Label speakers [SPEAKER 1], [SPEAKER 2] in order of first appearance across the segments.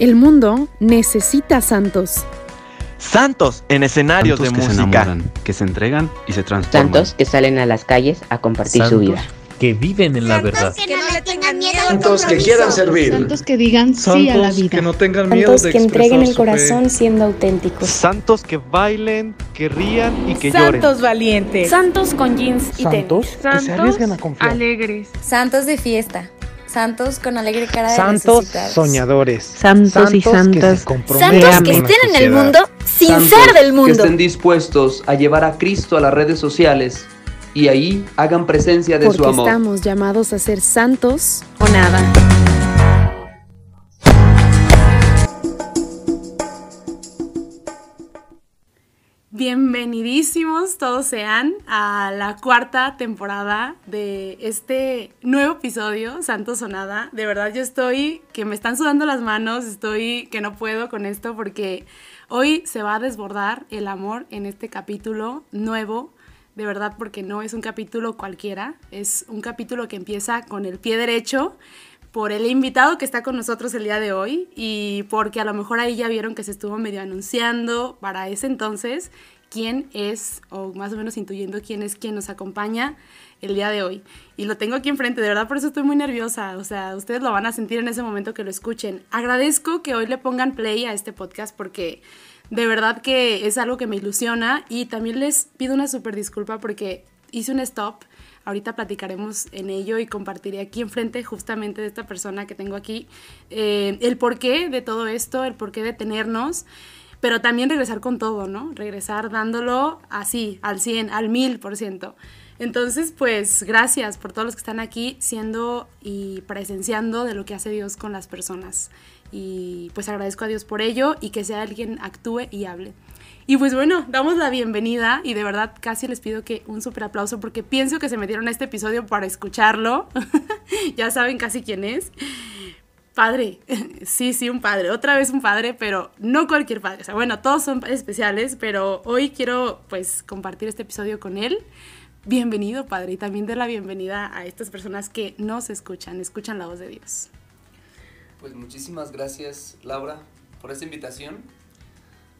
[SPEAKER 1] El mundo necesita santos.
[SPEAKER 2] Santos en escenarios
[SPEAKER 3] Santos
[SPEAKER 2] de
[SPEAKER 3] que se
[SPEAKER 2] música.
[SPEAKER 3] enamoran, que se entregan y se transforman.
[SPEAKER 4] Santos que salen a las calles a compartir su vida.
[SPEAKER 5] que viven en la verdad.
[SPEAKER 6] que no le tengan miedo
[SPEAKER 7] Santos que quieran servir.
[SPEAKER 8] Santos que digan sí a la vida.
[SPEAKER 7] que no tengan miedo
[SPEAKER 9] Santos
[SPEAKER 7] de
[SPEAKER 9] que entreguen el
[SPEAKER 7] fe.
[SPEAKER 9] corazón siendo auténticos.
[SPEAKER 2] Santos que bailen, que rían y que lloren.
[SPEAKER 10] Santos valientes.
[SPEAKER 1] Santos con jeans y tenis.
[SPEAKER 7] que se arriesguen a confiar.
[SPEAKER 10] alegres.
[SPEAKER 11] Santos de fiesta. Santos con alegre cara de
[SPEAKER 7] Santos soñadores.
[SPEAKER 8] Santos y
[SPEAKER 7] que
[SPEAKER 8] santas.
[SPEAKER 7] se comprometen
[SPEAKER 10] Santos que estén en el mundo sin
[SPEAKER 12] Santos
[SPEAKER 10] ser del
[SPEAKER 12] Que
[SPEAKER 10] mundo.
[SPEAKER 12] estén dispuestos a llevar a Cristo a las redes sociales y ahí hagan presencia de
[SPEAKER 1] Porque
[SPEAKER 12] su amor.
[SPEAKER 1] estamos llamados a ser santos o nada.
[SPEAKER 13] Bienvenidísimos todos sean a la cuarta temporada de este nuevo episodio, Santo Sonada. De verdad yo estoy que me están sudando las manos, estoy que no puedo con esto porque hoy se va a desbordar el amor en este capítulo nuevo. De verdad porque no es un capítulo cualquiera, es un capítulo que empieza con el pie derecho por el invitado que está con nosotros el día de hoy y porque a lo mejor ahí ya vieron que se estuvo medio anunciando para ese entonces quién es, o más o menos intuyendo quién es quien nos acompaña el día de hoy. Y lo tengo aquí enfrente, de verdad por eso estoy muy nerviosa, o sea, ustedes lo van a sentir en ese momento que lo escuchen. Agradezco que hoy le pongan play a este podcast porque de verdad que es algo que me ilusiona y también les pido una súper disculpa porque hice un stop Ahorita platicaremos en ello y compartiré aquí enfrente justamente de esta persona que tengo aquí eh, el porqué de todo esto, el porqué de tenernos, pero también regresar con todo, ¿no? Regresar dándolo así, al 100, al 1000%. Entonces, pues gracias por todos los que están aquí siendo y presenciando de lo que hace Dios con las personas. Y pues agradezco a Dios por ello y que sea alguien actúe y hable. Y pues bueno, damos la bienvenida y de verdad casi les pido que un super aplauso porque pienso que se metieron a este episodio para escucharlo. ya saben casi quién es. Padre, sí, sí, un padre, otra vez un padre, pero no cualquier padre. O sea, bueno, todos son especiales, pero hoy quiero pues compartir este episodio con él. Bienvenido, padre, y también de la bienvenida a estas personas que nos escuchan, escuchan la voz de Dios.
[SPEAKER 12] Pues muchísimas gracias, Laura, por esta invitación.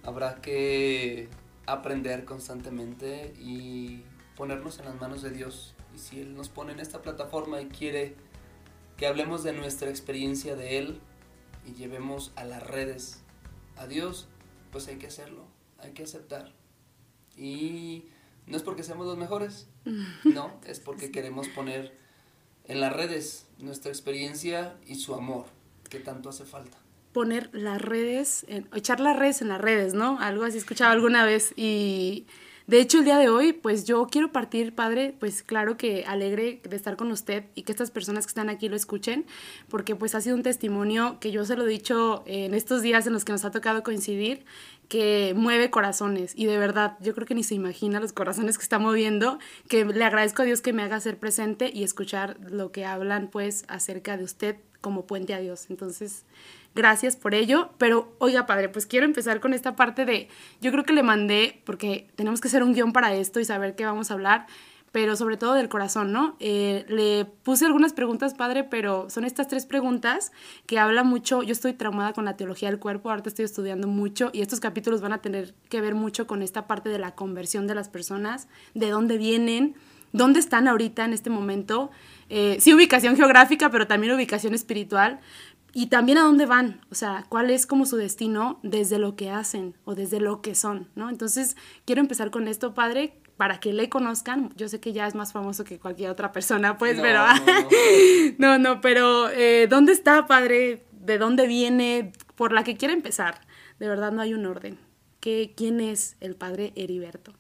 [SPEAKER 12] Habrá que aprender constantemente y ponernos en las manos de Dios. Y si Él nos pone en esta plataforma y quiere que hablemos de nuestra experiencia de Él y llevemos a las redes a Dios, pues hay que hacerlo, hay que aceptar. Y no es porque seamos los mejores, no, es porque queremos poner en las redes nuestra experiencia y su amor, que tanto hace falta
[SPEAKER 13] poner las redes, en, echar las redes en las redes, ¿no? Algo así escuchaba alguna vez y de hecho el día de hoy, pues yo quiero partir, padre, pues claro que alegre de estar con usted y que estas personas que están aquí lo escuchen, porque pues ha sido un testimonio que yo se lo he dicho en estos días en los que nos ha tocado coincidir, que mueve corazones y de verdad yo creo que ni se imagina los corazones que está moviendo, que le agradezco a Dios que me haga ser presente y escuchar lo que hablan pues acerca de usted como puente a Dios. Entonces, gracias por ello. Pero, oiga, padre, pues quiero empezar con esta parte de, yo creo que le mandé, porque tenemos que hacer un guion para esto y saber qué vamos a hablar, pero sobre todo del corazón, ¿no? Eh, le puse algunas preguntas, padre, pero son estas tres preguntas que hablan mucho, yo estoy traumada con la teología del cuerpo, ahorita estoy estudiando mucho y estos capítulos van a tener que ver mucho con esta parte de la conversión de las personas, de dónde vienen, dónde están ahorita en este momento. Eh, sí, ubicación geográfica, pero también ubicación espiritual y también a dónde van, o sea, cuál es como su destino desde lo que hacen o desde lo que son, ¿no? Entonces, quiero empezar con esto, padre, para que le conozcan. Yo sé que ya es más famoso que cualquier otra persona, pues,
[SPEAKER 12] No,
[SPEAKER 13] pero...
[SPEAKER 12] no,
[SPEAKER 13] no, no, pero eh, ¿dónde está, padre? ¿De dónde viene? Por la que quiere empezar. De verdad no hay un orden. ¿Qué, ¿Quién es el padre Heriberto?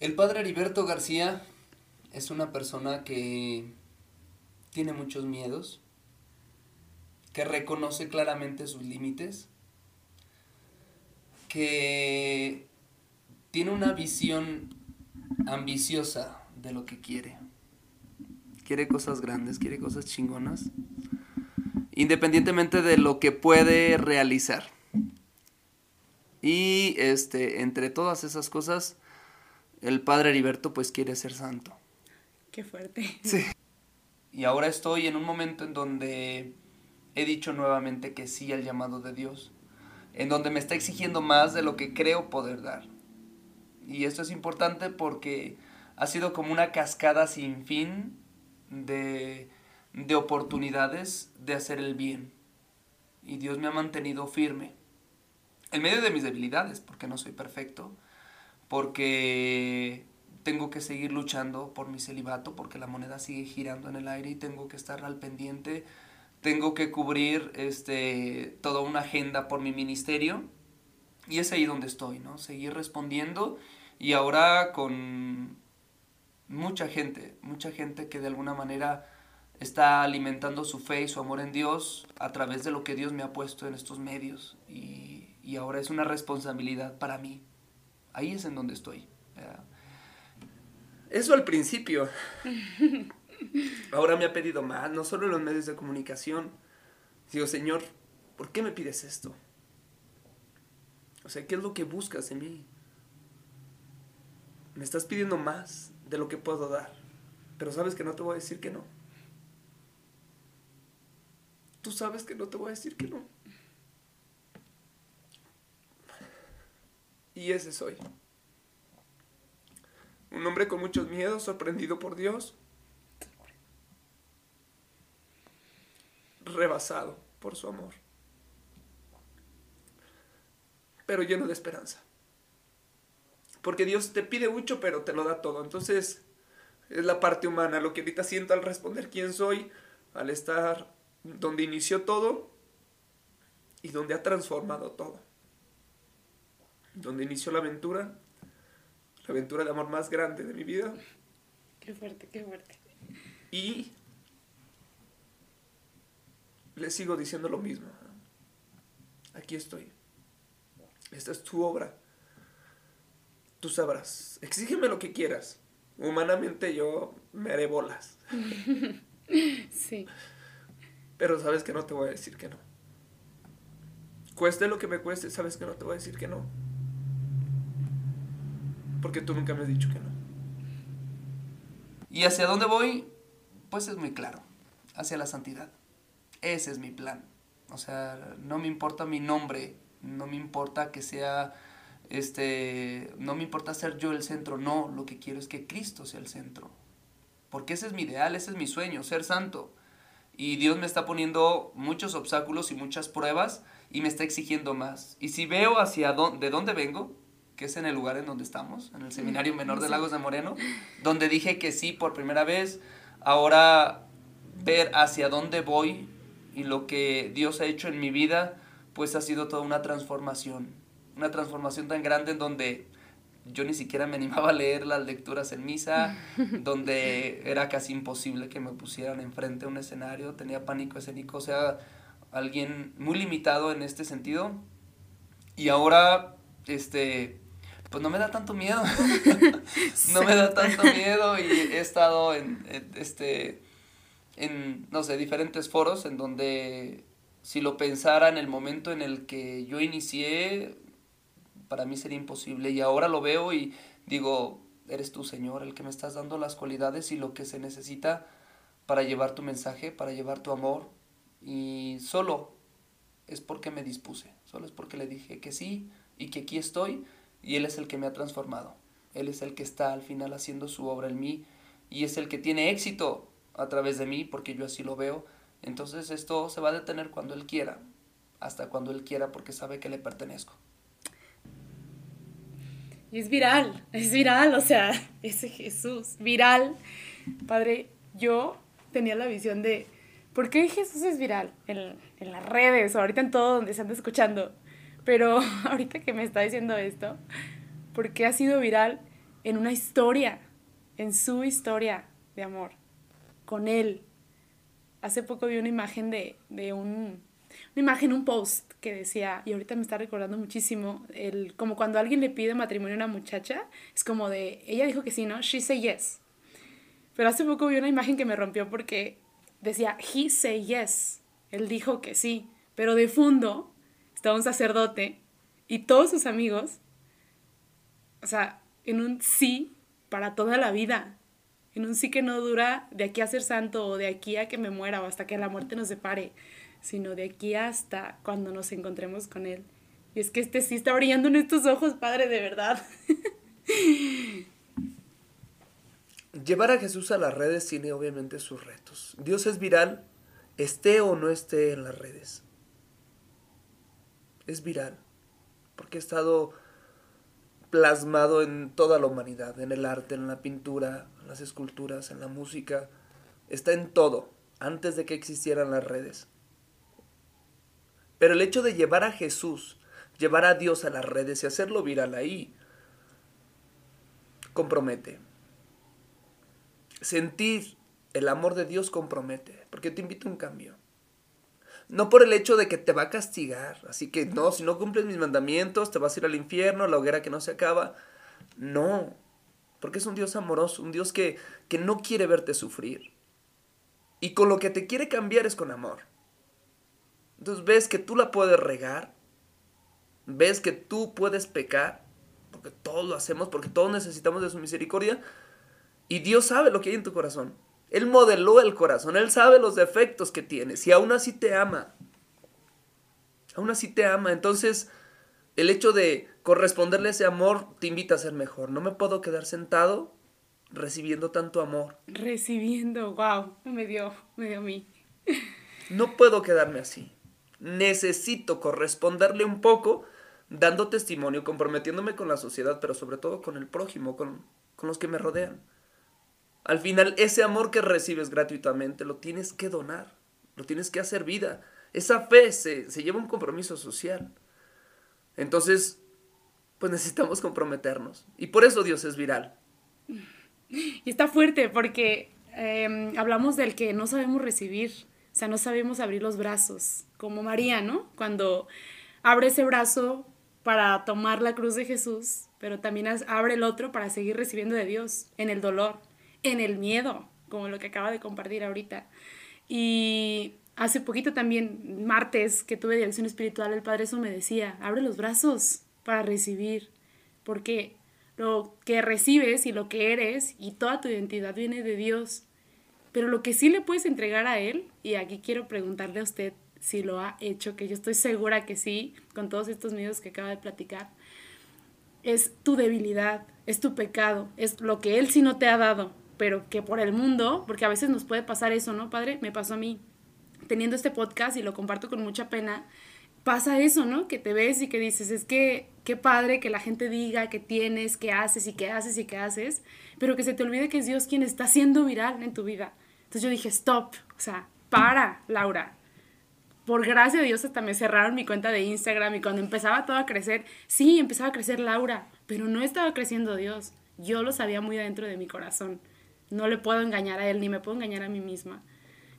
[SPEAKER 12] El padre Heriberto García es una persona que tiene muchos miedos, que reconoce claramente sus límites, que tiene una visión ambiciosa de lo que quiere. Quiere cosas grandes, quiere cosas chingonas, independientemente de lo que puede realizar. Y este, entre todas esas cosas, el padre Heriberto pues quiere ser santo.
[SPEAKER 13] Qué fuerte.
[SPEAKER 12] Sí. Y ahora estoy en un momento en donde he dicho nuevamente que sí al llamado de Dios, en donde me está exigiendo más de lo que creo poder dar. Y esto es importante porque ha sido como una cascada sin fin de, de oportunidades de hacer el bien. Y Dios me ha mantenido firme. En medio de mis debilidades, porque no soy perfecto, porque tengo que seguir luchando por mi celibato, porque la moneda sigue girando en el aire y tengo que estar al pendiente, tengo que cubrir este, toda una agenda por mi ministerio. Y es ahí donde estoy, ¿no? Seguir respondiendo y ahora con mucha gente, mucha gente que de alguna manera está alimentando su fe y su amor en Dios a través de lo que Dios me ha puesto en estos medios. Y, y ahora es una responsabilidad para mí. Ahí es en donde estoy. Eso al principio. Ahora me ha pedido más, no solo en los medios de comunicación. Digo, Señor, ¿por qué me pides esto? O sea, ¿qué es lo que buscas en mí? Me estás pidiendo más de lo que puedo dar, pero sabes que no te voy a decir que no. Tú sabes que no te voy a decir que no. Y ese soy. Un hombre con muchos miedos, sorprendido por Dios, rebasado por su amor, pero lleno de esperanza. Porque Dios te pide mucho, pero te lo da todo. Entonces, es la parte humana, lo que ahorita siento al responder quién soy, al estar donde inició todo y donde ha transformado todo. Donde inició la aventura, la aventura de amor más grande de mi vida.
[SPEAKER 13] Qué fuerte, qué fuerte.
[SPEAKER 12] Y le sigo diciendo lo mismo. Aquí estoy. Esta es tu obra. Tú sabrás. Exígeme lo que quieras. Humanamente yo me haré bolas.
[SPEAKER 13] sí.
[SPEAKER 12] Pero sabes que no te voy a decir que no. Cueste lo que me cueste, sabes que no te voy a decir que no. Porque tú nunca me has dicho que no. ¿Y hacia dónde voy? Pues es muy claro. Hacia la santidad. Ese es mi plan. O sea, no me importa mi nombre, no me importa que sea, este, no me importa ser yo el centro, no, lo que quiero es que Cristo sea el centro. Porque ese es mi ideal, ese es mi sueño, ser santo. Y Dios me está poniendo muchos obstáculos y muchas pruebas y me está exigiendo más. Y si veo hacia dónde, de dónde vengo, que es en el lugar en donde estamos, en el Seminario Menor de Lagos de Moreno, donde dije que sí por primera vez, ahora ver hacia dónde voy y lo que Dios ha hecho en mi vida, pues ha sido toda una transformación. Una transformación tan grande en donde yo ni siquiera me animaba a leer las lecturas en misa, donde era casi imposible que me pusieran enfrente a un escenario, tenía pánico escénico, o sea, alguien muy limitado en este sentido. Y ahora, este, pues no me da tanto miedo. no me da tanto miedo y he estado en, en, este, en, no sé, diferentes foros en donde si lo pensara en el momento en el que yo inicié, para mí sería imposible. Y ahora lo veo y digo, eres tú, Señor, el que me estás dando las cualidades y lo que se necesita para llevar tu mensaje, para llevar tu amor. Y solo es porque me dispuse, solo es porque le dije que sí y que aquí estoy y Él es el que me ha transformado. Él es el que está al final haciendo su obra en mí y es el que tiene éxito a través de mí porque yo así lo veo. Entonces esto se va a detener cuando Él quiera, hasta cuando Él quiera porque sabe que le pertenezco.
[SPEAKER 13] Y es viral, es viral, o sea, ese Jesús, viral. Padre, yo tenía la visión de, ¿por qué Jesús es viral? En, en las redes, o ahorita en todo donde se anda escuchando. Pero ahorita que me está diciendo esto, ¿por qué ha sido viral en una historia, en su historia de amor, con él? Hace poco vi una imagen de, de un, una imagen, un post que decía, y ahorita me está recordando muchísimo, el, como cuando alguien le pide matrimonio a una muchacha, es como de, ella dijo que sí, ¿no? She say yes. Pero hace poco vi una imagen que me rompió porque decía, he say yes. Él dijo que sí, pero de fondo estaba un sacerdote y todos sus amigos, o sea, en un sí para toda la vida. En un sí que no dura de aquí a ser santo o de aquí a que me muera o hasta que la muerte nos separe, sino de aquí hasta cuando nos encontremos con Él. Y es que este sí está brillando en estos ojos, Padre, de verdad.
[SPEAKER 12] Llevar a Jesús a las redes tiene obviamente sus retos. Dios es viral, esté o no esté en las redes. Es viral, porque ha estado plasmado en toda la humanidad, en el arte, en la pintura, en las esculturas, en la música. Está en todo, antes de que existieran las redes. Pero el hecho de llevar a Jesús, llevar a Dios a las redes y hacerlo viral ahí, compromete. Sentir el amor de Dios compromete, porque te invita a un cambio. No por el hecho de que te va a castigar, así que no, si no cumples mis mandamientos, te vas a ir al infierno, a la hoguera que no se acaba. No, porque es un Dios amoroso, un Dios que, que no quiere verte sufrir. Y con lo que te quiere cambiar es con amor. Entonces ves que tú la puedes regar, ves que tú puedes pecar, porque todos lo hacemos, porque todos necesitamos de su misericordia, y Dios sabe lo que hay en tu corazón. Él modeló el corazón, Él sabe los defectos que tienes y aún así te ama. Aún así te ama. Entonces, el hecho de corresponderle ese amor te invita a ser mejor. No me puedo quedar sentado recibiendo tanto amor.
[SPEAKER 13] Recibiendo, wow, me dio, me dio a mí.
[SPEAKER 12] No puedo quedarme así. Necesito corresponderle un poco, dando testimonio, comprometiéndome con la sociedad, pero sobre todo con el prójimo, con, con los que me rodean. Al final, ese amor que recibes gratuitamente lo tienes que donar, lo tienes que hacer vida. Esa fe se, lleva un compromiso social. Entonces, pues necesitamos comprometernos. Y por eso Dios es viral.
[SPEAKER 13] Y está fuerte porque em, hablamos del que no sabemos recibir, o sea, no sabemos abrir los brazos, como María, ¿no? Cuando abre ese brazo para tomar la cruz de Jesús, pero también abre el otro para seguir recibiendo de Dios en el dolor en el miedo, como lo que acaba de compartir ahorita. Y hace poquito también, martes, que tuve dirección espiritual, el Padre eso me decía, abre los brazos para recibir, porque lo que recibes y lo que eres y toda tu identidad viene de Dios. Pero lo que sí le puedes entregar a Él, y aquí quiero preguntarle a usted si lo ha hecho, que yo estoy segura que sí, con todos estos miedos que acaba de platicar, es tu debilidad, es tu pecado, es lo que Él sí no te ha dado, pero que por el mundo, porque a veces nos puede pasar eso, ¿no, padre? Me pasó a mí, teniendo este podcast y lo comparto con mucha pena, pasa eso, ¿no? Que te ves y que dices, es que qué padre que la gente diga que tienes, que haces y que haces y que haces, pero que se te olvide que es Dios quien está haciendo viral en tu vida. Entonces yo dije, stop, o sea, para, Laura. Por gracia de Dios hasta me cerraron mi cuenta de Instagram y cuando empezaba todo a crecer, sí, empezaba a crecer Laura, pero no estaba creciendo Dios. Yo lo sabía muy adentro de mi corazón no le puedo engañar a él ni me puedo engañar a mí misma.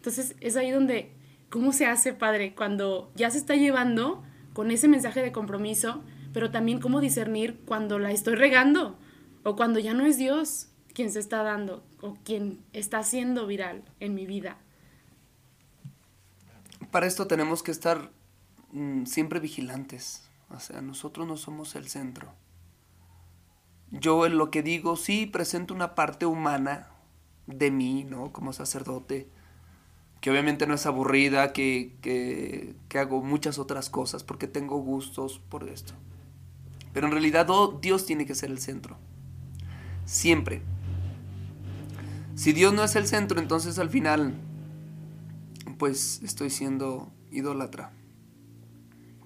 [SPEAKER 13] Entonces es ahí donde, ¿cómo se hace, padre? Cuando ya se está llevando con ese mensaje de compromiso, pero también cómo discernir cuando la estoy regando o cuando ya no es Dios quien se está dando o quien está haciendo viral en mi vida.
[SPEAKER 12] Para esto tenemos que estar mm, siempre vigilantes. O sea, nosotros no somos el centro. Yo en lo que digo sí presento una parte humana de mí, ¿no? Como sacerdote, que obviamente no es aburrida, que, que, hago muchas otras cosas porque tengo gustos por esto. Pero en realidad Dios tiene que ser el centro. Siempre. Si Dios no es el centro, entonces al final, pues estoy siendo idólatra.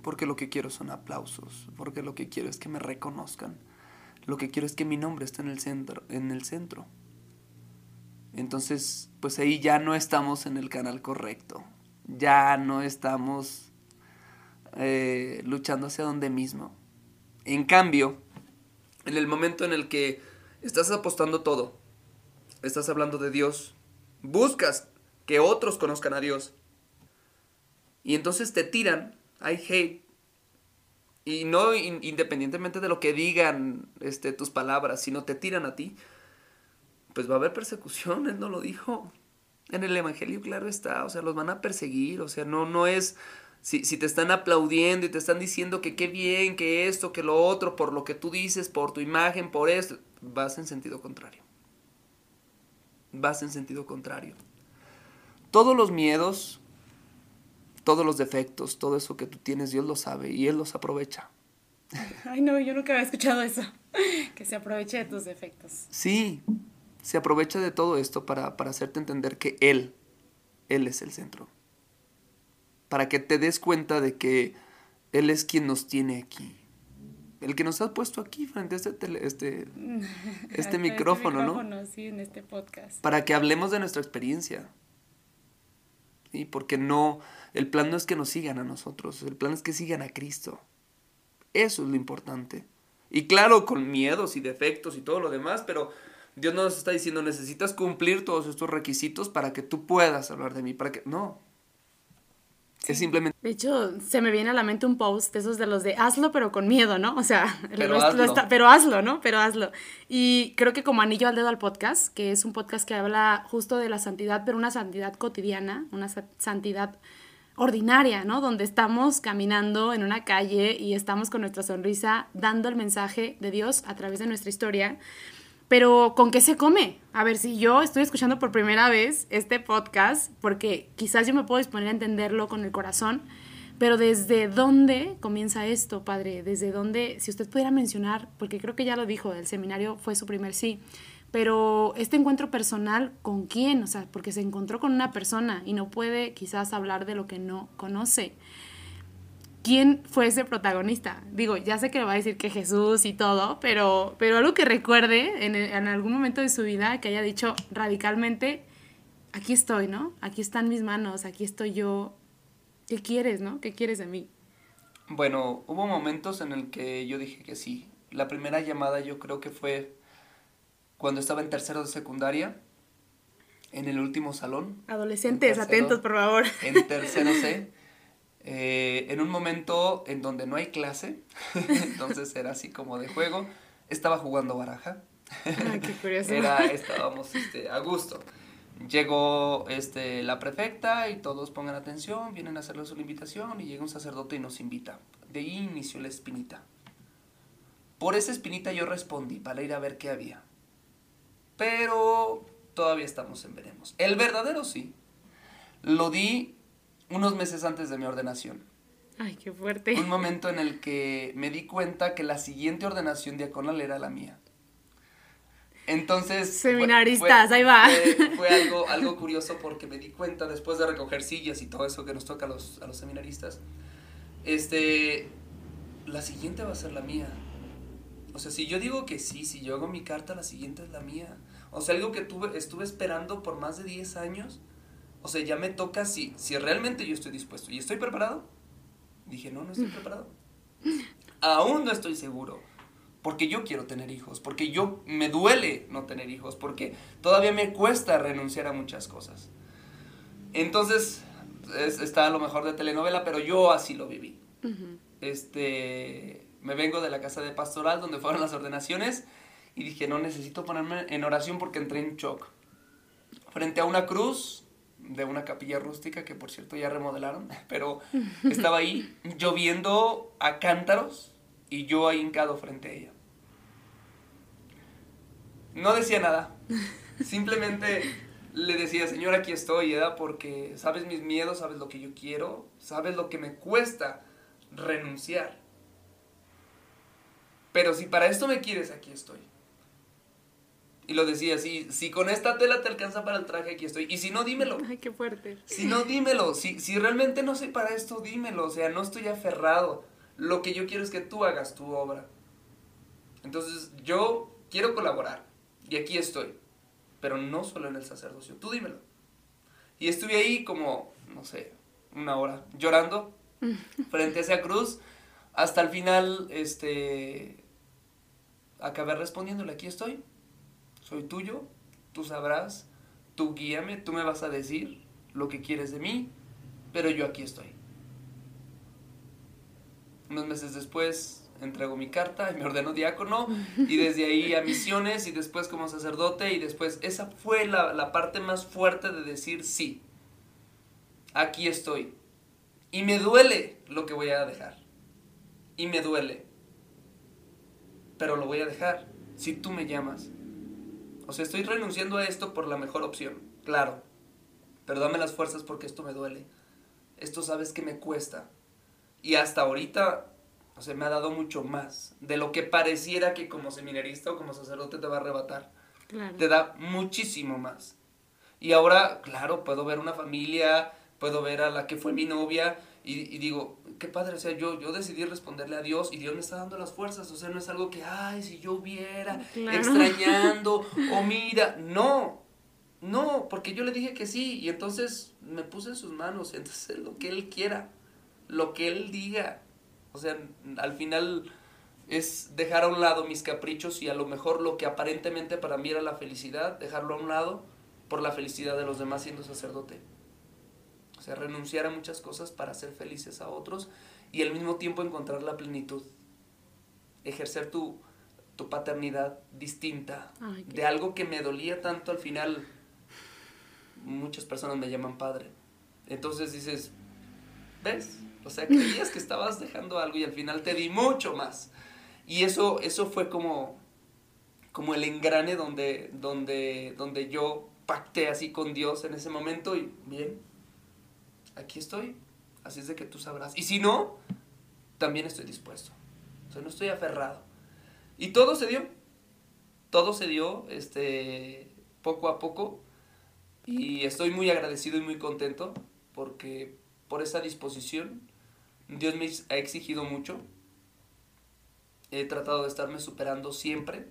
[SPEAKER 12] Porque lo que quiero son aplausos, porque lo que quiero es que me reconozcan. Lo que quiero es que mi nombre esté en el centro, en el centro. Entonces, pues ahí ya no estamos en el canal correcto. Ya no estamos eh, luchando hacia donde mismo. En cambio, en el momento en el que estás apostando todo, estás hablando de Dios, buscas que otros conozcan a Dios, y entonces te tiran, hay hate, y no independientemente de lo que digan este, tus palabras, sino te tiran a ti, pues va a haber persecución, él no lo dijo. En el Evangelio, claro está, o sea, los van a perseguir, o sea, no, no es, si, si te están aplaudiendo y te están diciendo que qué bien, que esto, que lo otro, por lo que tú dices, por tu imagen, por esto, vas en sentido contrario. vas en sentido contrario. Todos los miedos, todos los defectos, todo eso que tú tienes, Dios lo sabe y Él los aprovecha.
[SPEAKER 13] Ay, no, yo nunca había escuchado eso. Que se aproveche de tus defectos.
[SPEAKER 12] Sí, se aprovecha de todo esto para, para hacerte entender que Él, Él es el centro. Para que te des cuenta de que Él es quien nos tiene aquí. El que nos ha puesto aquí frente a este, tele, este, este micrófono,
[SPEAKER 13] este micrófono, ¿no? Sí, en este podcast.
[SPEAKER 12] Para que hablemos de nuestra experiencia. ¿Sí? Porque no, el plan no es que nos sigan a nosotros, el plan es que sigan a Cristo. Eso es lo importante. Y claro, con miedos y defectos y todo lo demás, pero Dios no nos está diciendo necesitas cumplir todos estos requisitos para que tú puedas hablar de mí, para que no. Sí. Es simplemente
[SPEAKER 13] De hecho, se me viene a la mente un post de esos de los de hazlo pero con miedo, ¿no? O sea,
[SPEAKER 12] pero,
[SPEAKER 13] lo,
[SPEAKER 12] hazlo.
[SPEAKER 13] Lo está, pero hazlo, ¿no? Pero hazlo. Y creo que como anillo al dedo al podcast, que es un podcast que habla justo de la santidad, pero una santidad cotidiana, una santidad ordinaria, ¿no? Donde estamos caminando en una calle y estamos con nuestra sonrisa dando el mensaje de Dios a través de nuestra historia. Pero ¿con qué se come? A ver, si yo estoy escuchando por primera vez este podcast, porque quizás yo me puedo disponer a entenderlo con el corazón, pero ¿desde dónde comienza esto, padre? ¿Desde dónde, si usted pudiera mencionar, porque creo que ya lo dijo, el seminario fue su primer sí, pero este encuentro personal, ¿con quién? O sea, porque se encontró con una persona y no puede quizás hablar de lo que no conoce. ¿Quién fue ese protagonista? Digo, ya sé que le va a decir que Jesús y todo, pero, pero algo que recuerde en, en algún momento de su vida que haya dicho radicalmente, aquí estoy, ¿no? Aquí están mis manos, aquí estoy yo. ¿Qué quieres, no? ¿Qué quieres de mí?
[SPEAKER 12] Bueno, hubo momentos en el que yo dije que sí. La primera llamada yo creo que fue cuando estaba en tercero de secundaria, en el último salón.
[SPEAKER 13] Adolescentes,
[SPEAKER 12] tercero,
[SPEAKER 13] atentos, por favor.
[SPEAKER 12] En tercero C, eh, en un momento en donde no hay clase, entonces era así como de juego, estaba jugando baraja.
[SPEAKER 13] Ay, qué curioso.
[SPEAKER 12] Era, estábamos este, a gusto. Llegó este, la prefecta y todos pongan atención, vienen a hacerles una invitación y llega un sacerdote y nos invita. De ahí inició la espinita. Por esa espinita yo respondí para ir a ver qué había pero todavía estamos en veremos. El verdadero sí. Lo di unos meses antes de mi ordenación.
[SPEAKER 13] Ay, qué fuerte.
[SPEAKER 12] Un momento en el que me di cuenta que la siguiente ordenación diaconal era la mía. Entonces...
[SPEAKER 13] Seminaristas, fue, ahí va.
[SPEAKER 12] Fue, fue, algo, algo curioso porque me di cuenta después de recoger sillas y todo eso que nos toca a los, a los seminaristas. Este... La siguiente va a ser la mía. O sea, si yo digo que sí, si yo hago mi carta, la siguiente es la mía. O sea, algo que tuve, estuve esperando por más de 10 años. O sea, ya me toca si, si realmente yo estoy dispuesto. ¿Y estoy preparado? Dije, no, no estoy preparado. Aún no estoy seguro. Porque yo quiero tener hijos. Porque yo me duele no tener hijos. Porque todavía me cuesta renunciar a muchas cosas. Entonces, es, está a lo mejor de telenovela, pero yo así lo viví. Uh -huh. Este me vengo de la casa de pastoral donde fueron las ordenaciones y dije, no necesito ponerme en oración porque entré en shock. Frente a una cruz de una capilla rústica que por cierto ya remodelaron, pero estaba ahí lloviendo a cántaros y yo ahí hincado frente a ella. No decía nada, simplemente le decía, Señor, aquí estoy, ¿verdad? porque sabes mis miedos, sabes lo que yo quiero, sabes lo que me cuesta renunciar. Pero si para esto me quieres, aquí estoy. Y lo decía, si, si con esta tela te alcanza para el traje, aquí estoy. Y si no, dímelo.
[SPEAKER 13] Ay, qué fuerte.
[SPEAKER 12] Si no, dímelo. Si, si realmente no soy para esto, dímelo. O sea, no estoy aferrado. Lo que yo quiero es que tú hagas tu obra. Entonces, yo quiero colaborar. Y aquí estoy. Pero no solo en el sacerdocio. Tú dímelo. Y estuve ahí como, no sé, una hora, llorando frente a esa cruz. Hasta el final, este, acabé respondiéndole, aquí estoy, soy tuyo, tú sabrás, tú guíame, tú me vas a decir lo que quieres de mí, pero yo aquí estoy. Unos meses después entrego mi carta y me ordeno diácono y desde ahí a misiones y después como sacerdote y después esa fue la, la parte más fuerte de decir sí, aquí estoy. Y me duele lo que voy a dejar y me duele. Pero lo voy a dejar si tú me llamas. O sea, estoy renunciando a esto por la mejor opción, claro. Pero dame las fuerzas porque esto me duele. Esto sabes que me cuesta. Y hasta ahorita, o sea, me ha dado mucho más de lo que pareciera que como seminarista o como sacerdote te va a arrebatar. Te da muchísimo más. Y ahora, claro, puedo ver una familia, puedo ver a la que fue mi novia y, digo, qué padre, o sea, yo, yo decidí responderle a Dios y Dios me está dando las fuerzas, o sea, no es algo que, ay, si yo hubiera, extrañando, o mira, no, no, porque yo le dije que sí y entonces me puse en sus manos, entonces lo que Él quiera, lo que Él diga, o sea, al final es dejar a un lado mis caprichos y a lo mejor lo que aparentemente para mí era la felicidad, dejarlo a un lado por la felicidad de los demás siendo sacerdote. Sea, renunciar a muchas cosas para ser felices a otros y al mismo tiempo encontrar la plenitud. Ejercer tu, tu paternidad distinta de algo que me dolía tanto al final. Muchas personas me llaman padre. Entonces dices, ¿ves? O sea, creías que estabas dejando algo y al final te di mucho más. Y eso, eso fue como, como el engrane donde, donde, donde yo pacté así con Dios en ese momento y bien, aquí estoy, así es de que tú sabrás. Y si no, también estoy dispuesto. O sea, no estoy aferrado. Y todo se dio. Todo se dio este, poco a poco. Y estoy muy agradecido y muy contento porque por esa disposición Dios me ha exigido mucho. He tratado de estarme superando siempre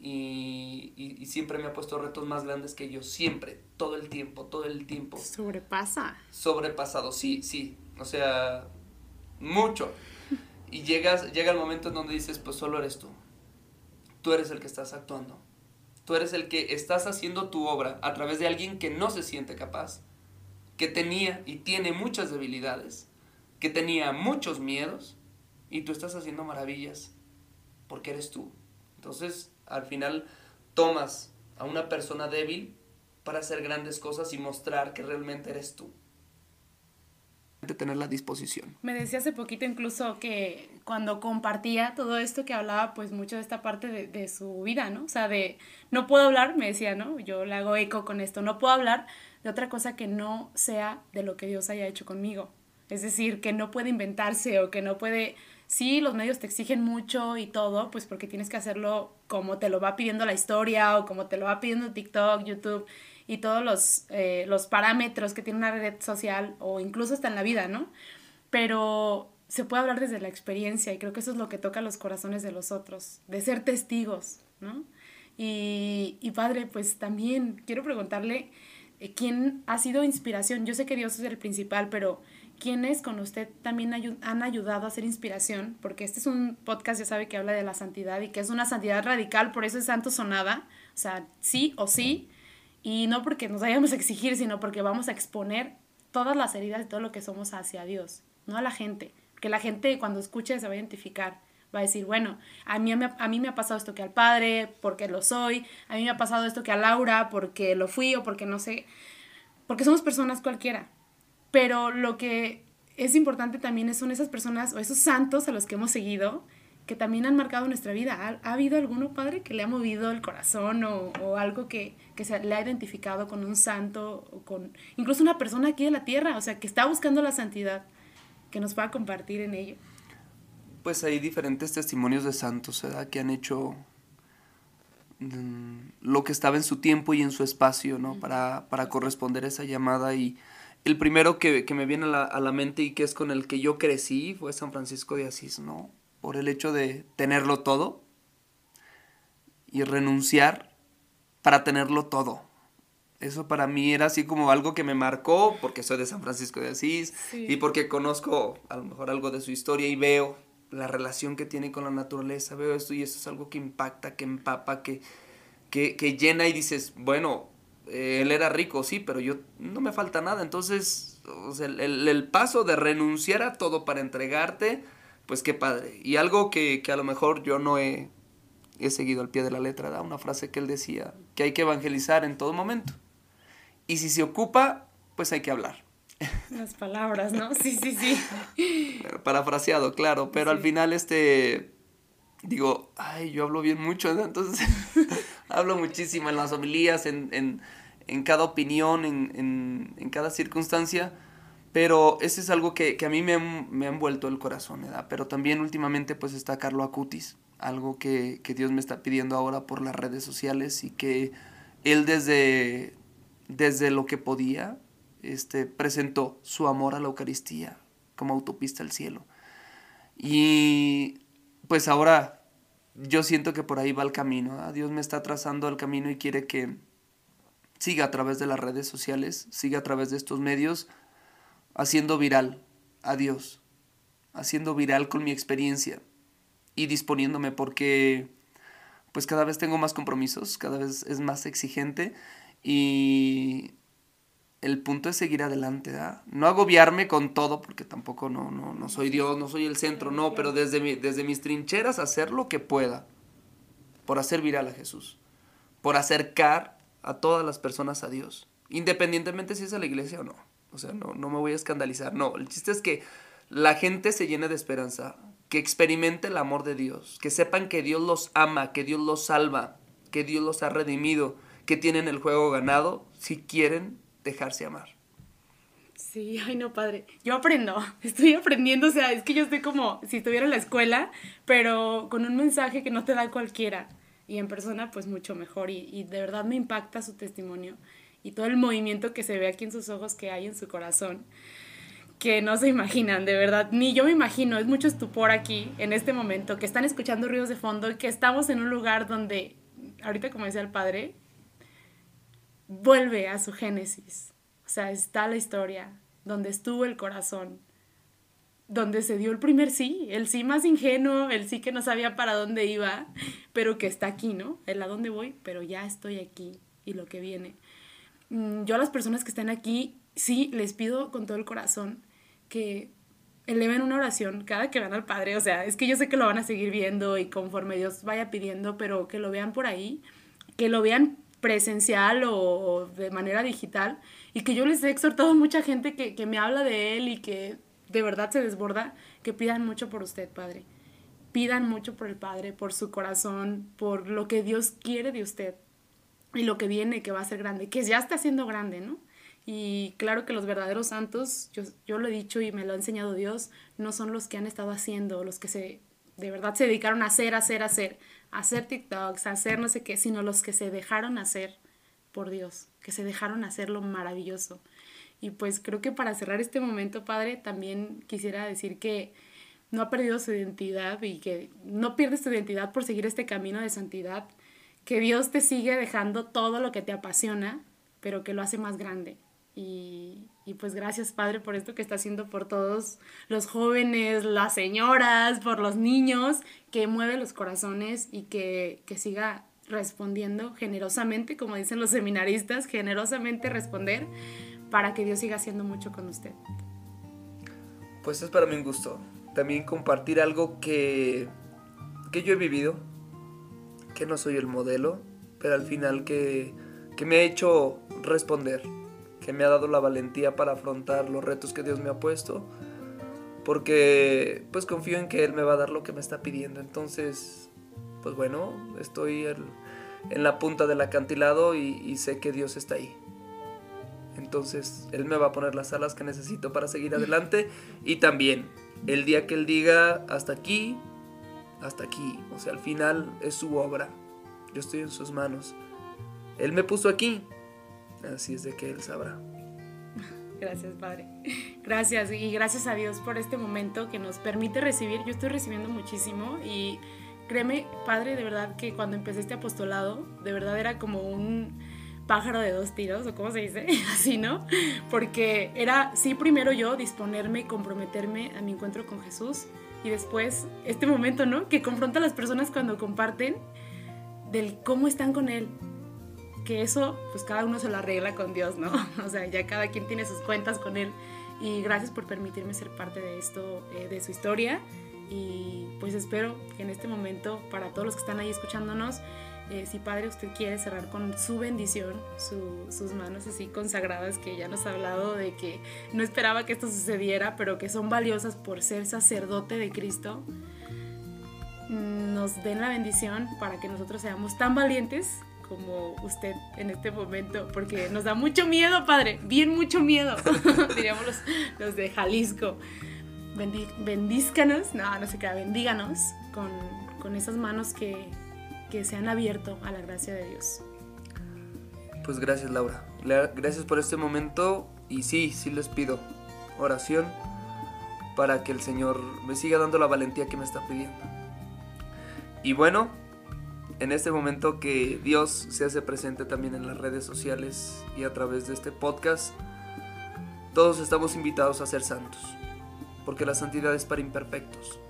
[SPEAKER 12] y, y, siempre me ha puesto retos más grandes que yo, siempre, todo el tiempo, todo el tiempo.
[SPEAKER 13] Sobrepasa.
[SPEAKER 12] Sobrepasado, sí, sí, o sea, mucho. Y llegas, llega el momento en donde dices, pues solo eres tú. Tú eres el que estás actuando. Tú eres el que estás haciendo tu obra a través de alguien que no se siente capaz, que tenía y tiene muchas debilidades, que tenía muchos miedos, y tú estás haciendo maravillas, porque eres tú. Entonces, al final tomas a una persona débil para hacer grandes cosas y mostrar que realmente eres tú. De tener la disposición.
[SPEAKER 13] Me decía hace poquito incluso que cuando compartía todo esto que hablaba pues mucho de esta parte de, de su vida, ¿no? O sea, de no puedo hablar, me decía, ¿no? Yo le hago eco con esto, no puedo hablar de otra cosa que no sea de lo que Dios haya hecho conmigo. Es decir, que no puede inventarse o que no puede sí, los medios te exigen mucho y todo, pues porque tienes que hacerlo como te lo va pidiendo la historia o como te lo va pidiendo TikTok, YouTube y todos los, eh, los parámetros que tiene una red social o incluso hasta en la vida, ¿no? Pero se puede hablar desde la experiencia y creo que eso es lo que toca los corazones de los otros, de ser testigos, ¿no? Y, y padre, pues también quiero preguntarle eh, quién ha sido inspiración. Yo sé que Dios es el principal, pero quienes con usted también han ayudado a hacer inspiración, porque este es un podcast, ya sabe, que habla de la santidad y que es una santidad radical, por eso es santo sonada, o sea, sí o sí, y no porque nos vayamos a exigir, sino porque vamos a exponer todas las heridas y todo lo que somos hacia Dios, no a la gente, que la gente cuando escuche se va a identificar, va a decir, bueno, a mí, a mí me ha pasado esto que al padre, porque lo soy, a mí me ha pasado esto que a Laura, porque lo fui o porque no sé, porque somos personas cualquiera, pero lo que es importante también son esas personas o esos santos a los que hemos seguido que también han marcado nuestra vida. ¿Ha, habido alguno, padre, que le ha movido el corazón o, o algo que, que, se le ha identificado con un santo o con incluso una persona aquí de la tierra, o sea, que está buscando la santidad, que nos pueda compartir en ello?
[SPEAKER 12] Pues hay diferentes testimonios de santos, ¿verdad? Que han hecho mm, lo que estaba en su tiempo y en su espacio, ¿no? Para, para corresponder a esa llamada y el primero que, me viene a la, mente y que es con el que yo crecí fue San Francisco de Asís, ¿no? Por el hecho de tenerlo todo y renunciar para tenerlo todo. Eso para mí era así como algo que me marcó porque soy de San Francisco de Asís y porque conozco a lo mejor algo de su historia y veo la relación que tiene con la naturaleza, veo esto y eso es algo que impacta, que empapa, que, que, que llena y dices, bueno, él era rico, sí, pero yo no me falta nada. Entonces, el, paso de renunciar a todo para entregarte, pues qué padre. Y algo que, a lo mejor yo no he, he seguido al pie de la letra, da una frase que él decía, que hay que evangelizar en todo momento. Y si se ocupa, pues hay que hablar.
[SPEAKER 13] Las palabras, ¿no? Sí, sí, sí.
[SPEAKER 12] Parafraseado, claro, pero al final este digo, ay, yo hablo bien mucho, entonces hablo muchísimo en las homilías, en, cada opinión, en, cada circunstancia, pero ese es algo que, a mí me, me, ha envuelto el corazón, ¿verdad? Pero también últimamente pues está Carlo Acutis, algo que, que Dios me está pidiendo ahora por las redes sociales y que él desde, desde lo que podía, este, presentó su amor a la Eucaristía como autopista al cielo. Y pues ahora yo siento que por ahí va el camino. Dios me está trazando el camino y quiere que siga a través de las redes sociales, siga a través de estos medios, haciendo viral a Dios, haciendo viral con mi experiencia y disponiéndome porque pues cada vez tengo más compromisos, cada vez es más exigente y el punto es seguir adelante, No agobiarme con todo, porque tampoco no, no, no soy Dios, no soy el centro, no, pero desde, mi, desde mis trincheras hacer lo que pueda por hacer viral a Jesús, por acercar a todas las personas a Dios, independientemente si es a la iglesia o no. O sea, no, no me voy a escandalizar, no, el chiste es que la gente se llene de esperanza, que experimente el amor de Dios, que sepan que Dios los ama, que Dios los salva, que Dios los ha redimido, que tienen el juego ganado, si quieren dejarse amar.
[SPEAKER 13] Sí, ay no, padre. Yo aprendo, estoy aprendiendo, o sea, es que yo estoy como si estuviera en la escuela, pero con un mensaje que no te da cualquiera. Y en persona, pues mucho mejor. Y, y de verdad me impacta su testimonio y todo el movimiento que se ve aquí en sus ojos, que hay en su corazón, que no se imaginan, de verdad. Ni yo me imagino, es mucho estupor aquí, en este momento, que están escuchando ruidos de fondo y que estamos en un lugar donde, ahorita como decía el padre, vuelve a su génesis. O sea, está la historia donde estuvo el corazón, donde se dio el primer sí, el sí más ingenuo, el sí que no sabía para dónde iba, pero que está aquí, ¿no? El a dónde voy, pero ya estoy aquí y lo que viene. Mm, yo a las personas que están aquí, sí, les pido con todo el corazón que eleven una oración cada que van al Padre. O sea, es que yo sé que lo van a seguir viendo y conforme Dios vaya pidiendo, pero que lo vean por ahí, que lo vean presencial o, de manera digital y que yo les he exhortado a mucha gente que, que me habla de él y que de verdad se desborda, que pidan mucho por usted, Padre. Pidan mucho por el Padre, por su corazón, por lo que Dios quiere de usted y lo que viene, que va a ser grande, que ya está siendo grande, ¿no? Y claro que los verdaderos santos, yo, yo lo he dicho y me lo ha enseñado Dios, no son los que han estado haciendo, los que se de verdad se dedicaron a hacer, hacer, hacer, hacer TikToks, hacer no sé qué, sino los que se dejaron hacer por Dios, que se dejaron hacer lo maravilloso. Y pues creo que para cerrar este momento, Padre, también quisiera decir que no ha perdido su identidad y que no pierdes tu identidad por seguir este camino de santidad, que Dios te sigue dejando todo lo que te apasiona, pero que lo hace más grande. Y, y pues gracias Padre por esto que está haciendo por todos los jóvenes, las señoras, por los niños, que mueve los corazones y que, que siga respondiendo generosamente, como dicen los seminaristas, generosamente responder para que Dios siga haciendo mucho con usted.
[SPEAKER 12] Pues es para mí un gusto también compartir algo que, que yo he vivido, que no soy el modelo, pero al final que, que me ha hecho responder que me ha dado la valentía para afrontar los retos que Dios me ha puesto, porque pues confío en que Él me va a dar lo que me está pidiendo. Entonces, pues bueno, estoy en la punta del acantilado y, sé que Dios está ahí. Entonces, Él me va a poner las alas que necesito para seguir adelante y también el día que Él diga hasta aquí, hasta aquí, o sea, al final es su obra. Yo estoy en sus manos. Él me puso aquí, Así es de que Él sabrá.
[SPEAKER 13] Gracias, Padre. Gracias y gracias a Dios por este momento que nos permite recibir. Yo estoy recibiendo muchísimo y créeme, Padre, de verdad que cuando empecé este apostolado, de verdad era como un pájaro de dos tiros, o cómo se dice, así, ¿no? Porque era, sí, primero yo disponerme y comprometerme a mi encuentro con Jesús y después este momento, ¿no? Que confronta a las personas cuando comparten del cómo están con Él, que eso, pues cada uno se lo arregla con Dios, ¿no? O sea, ya cada quien tiene sus cuentas con Él. Y gracias por permitirme ser parte de esto, eh, de su historia. Y pues espero que en este momento, para todos los que están ahí escuchándonos, eh, si Padre usted quiere cerrar con su bendición, sus manos así consagradas, que ya nos ha hablado de que no esperaba que esto sucediera, pero que son valiosas por ser sacerdote de Cristo, mm, nos den la bendición para que nosotros seamos tan valientes como usted en este momento, porque nos da mucho miedo, padre, bien mucho miedo, diríamos los, los de Jalisco. Bendi bendíscanos, no, no sé qué, bendíganos con, con esas manos que, que se han abierto a la gracia de Dios.
[SPEAKER 12] Pues gracias Laura, gracias por este momento y sí, sí les pido oración para que el Señor me siga dando la valentía que me está pidiendo. Y bueno, en este momento que Dios se hace presente también en las redes sociales y a través de este podcast, todos estamos invitados a ser santos, porque la santidad es para imperfectos,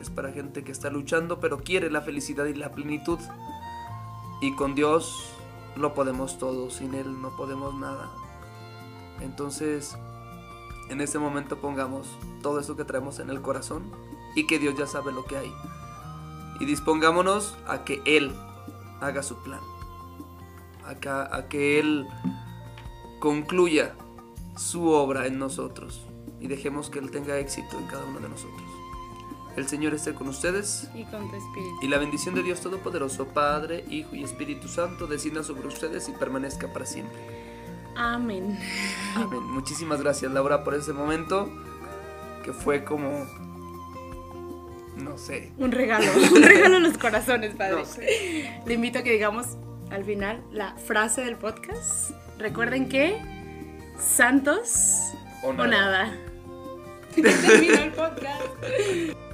[SPEAKER 12] es para gente que está luchando pero quiere la felicidad y la plenitud. Y con Dios lo podemos todo, sin Él no podemos nada. Entonces, en este momento pongamos todo eso que traemos en el corazón y que Dios ya sabe lo que hay. Y dispongámonos a que Él haga su plan. A a que Él concluya su obra en nosotros. Y dejemos que Él tenga éxito en cada uno de nosotros. El Señor esté con ustedes.
[SPEAKER 13] Y con tu espíritu.
[SPEAKER 12] Y la bendición de Dios Todopoderoso, Padre, Hijo y Espíritu Santo, descienda sobre ustedes y permanezca para siempre.
[SPEAKER 13] Amén.
[SPEAKER 12] Amén. Muchísimas gracias, Laura, por ese momento que fue como. No sé.
[SPEAKER 13] Un regalo. Un regalo en los corazones, padre. Le invito a que digamos al final la frase del podcast. Recuerden que. Santos o nada. O nada. Terminó el podcast.